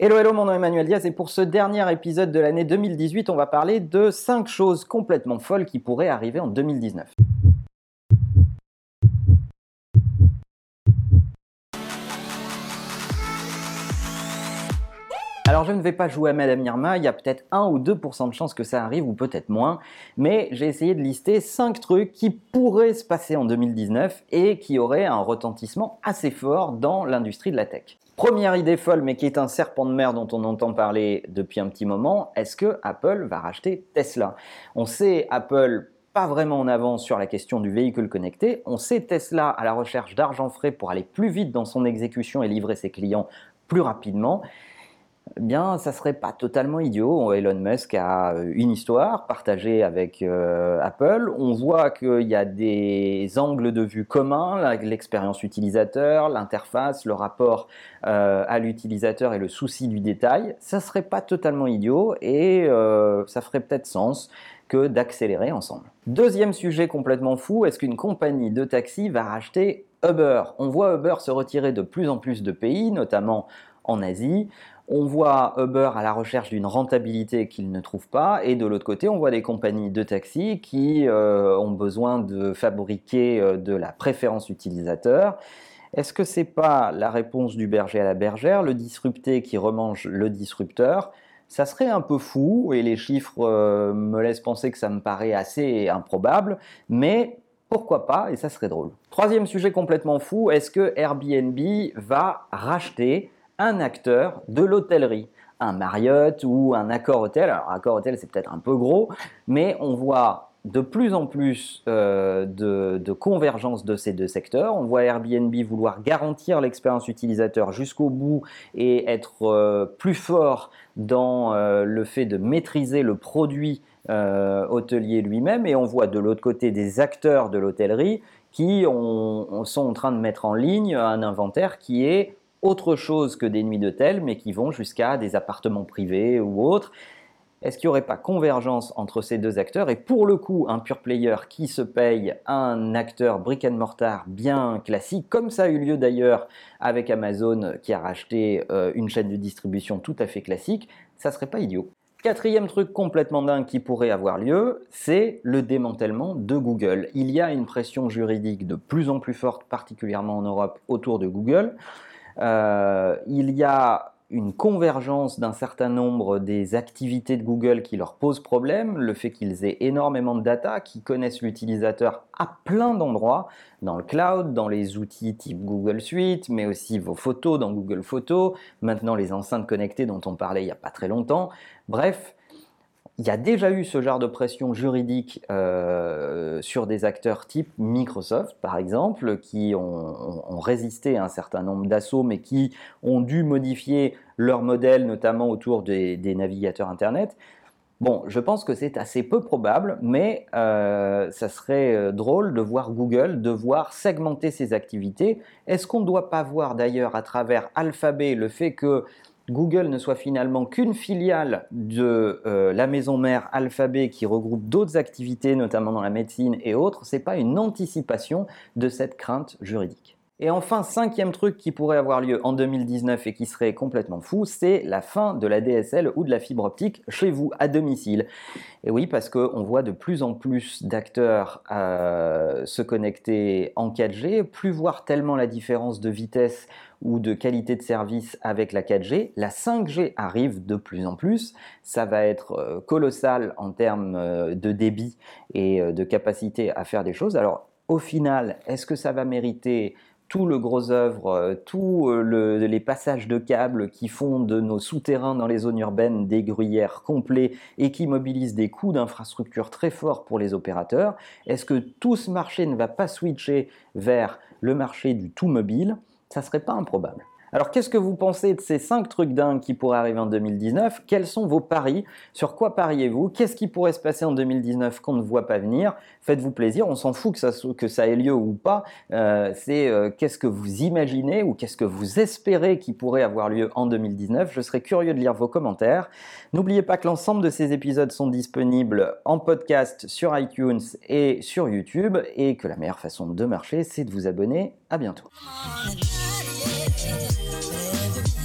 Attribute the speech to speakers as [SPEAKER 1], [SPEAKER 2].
[SPEAKER 1] Hello, hello, mon nom est Emmanuel Diaz et pour ce dernier épisode de l'année 2018, on va parler de 5 choses complètement folles qui pourraient arriver en 2019. Alors je ne vais pas jouer à Madame Irma, il y a peut-être 1 ou 2% de chances que ça arrive ou peut-être moins, mais j'ai essayé de lister 5 trucs qui pourraient se passer en 2019 et qui auraient un retentissement assez fort dans l'industrie de la tech. Première idée folle, mais qui est un serpent de mer dont on entend parler depuis un petit moment, est-ce que Apple va racheter Tesla? On sait Apple pas vraiment en avance sur la question du véhicule connecté. On sait Tesla à la recherche d'argent frais pour aller plus vite dans son exécution et livrer ses clients plus rapidement eh bien, ça serait pas totalement idiot. Elon Musk a euh, une histoire partagée avec euh, Apple. On voit qu'il y a des angles de vue communs, l'expérience utilisateur, l'interface, le rapport euh, à l'utilisateur et le souci du détail. Ça serait pas totalement idiot et ça ferait peut-être sens que d'accélérer ensemble. Deuxième sujet complètement fou, est-ce qu'une compagnie de taxi va racheter Uber? On voit Uber se retirer de plus en plus de pays, notamment en Asie. On voit Uber à la recherche d'une rentabilité qu'il ne trouve pas, et de l'autre côté, on voit des compagnies de taxi qui euh, ont besoin de fabriquer euh, de la préférence utilisateur. Est-ce que c'est pas la réponse du berger à la bergère, le disrupté qui remange le disrupteur? Ça serait un peu fou et les chiffres euh, me laissent penser que ça me paraît assez improbable, mais pourquoi pas et ça serait drôle. Troisième sujet complètement fou, est-ce que Airbnb va racheter un acteur de l'hôtellerie, un Marriott ou un Accor Hotel. Alors Accor Hotel c'est peut-être un peu gros, mais on voit de plus en plus euh, de, convergence de ces deux secteurs. On voit Airbnb vouloir garantir l'expérience utilisateur jusqu'au bout et être euh, plus fort dans euh, le fait de maîtriser le produit hôtelier lui-même. Et on voit de l'autre côté des acteurs de l'hôtellerie qui sont en train de mettre en ligne un inventaire qui est autre chose que des nuits d'hôtel, mais qui vont jusqu'à des appartements privés ou autres. Est-ce qu'il n'y aurait pas convergence entre ces deux acteurs? Et pour le coup, un pure player qui se paye un acteur brick and mortar bien classique, comme ça a eu lieu d'ailleurs avec Amazon qui a racheté euh, une chaîne de distribution tout à fait classique, ça serait pas idiot. Quatrième truc complètement dingue qui pourrait avoir lieu, c'est le démantèlement de Google. Il y a une pression juridique de plus en plus forte, particulièrement en Europe, autour de Google. Euh, il y a une convergence d'un certain nombre des activités de Google qui leur posent problème, le fait qu'ils aient énormément de data, qu'ils connaissent l'utilisateur à plein d'endroits, dans le cloud, dans les outils type Google Suite, mais aussi vos photos dans Google Photos, maintenant les enceintes connectées dont on parlait il n'y a pas très longtemps. Bref, il y a déjà eu ce genre de pression juridique euh, sur des acteurs type Microsoft, par exemple, qui ont, résisté à un certain nombre d'assauts, mais qui ont dû modifier leur modèle, notamment autour des, navigateurs Internet. Bon, je pense que c'est assez peu probable, mais euh, ça serait euh, drôle de voir Google devoir segmenter ses activités. Est-ce qu'on ne doit pas voir d'ailleurs à travers Alphabet le fait que Google ne soit finalement qu'une filiale de euh, la maison mère Alphabet qui regroupe d'autres activités, notamment dans la médecine et autres, c'est pas une anticipation de cette crainte juridique. Et enfin, cinquième truc qui pourrait avoir lieu en 2019 et qui serait complètement fou, c'est la fin de la DSL ou de la fibre optique chez vous, à domicile. Et oui, parce qu'on voit de plus en plus d'acteurs euh, se connecter en 4G, plus voir tellement la différence de vitesse ou de qualité de service avec la 4G. La 5G arrive de plus en plus. Ça va être euh, colossal en termes euh, de débit et de capacité à faire des choses. Alors, au final, est-ce que ça va mériter tout le gros œuvre, euh, tous euh, les passages de câbles qui font de nos souterrains dans les zones urbaines des gruyères complets et qui mobilisent des coûts d'infrastructure très forts pour les opérateurs, est-ce que tout ce marché ne va pas switcher vers le marché du tout mobile Ça serait pas improbable. Alors qu'est-ce que vous pensez de ces 5 trucs dingues qui pourraient arriver en 2019 Quels sont vos paris? Sur quoi pariez-vous? Qu'est-ce qui pourrait se passer en 2019 qu'on ne voit pas venir? Faites-vous plaisir, on s'en fout que ça, ait lieu ou pas. Euh, c'est euh, qu'est-ce que vous imaginez ou qu'est-ce que vous espérez qui pourrait avoir lieu en 2019 Je serais curieux de lire vos commentaires. N'oubliez pas que l'ensemble de ces épisodes sont disponibles en podcast sur iTunes et sur YouTube et que la meilleure façon de marcher, c'est de vous abonner. À bientôt. changes,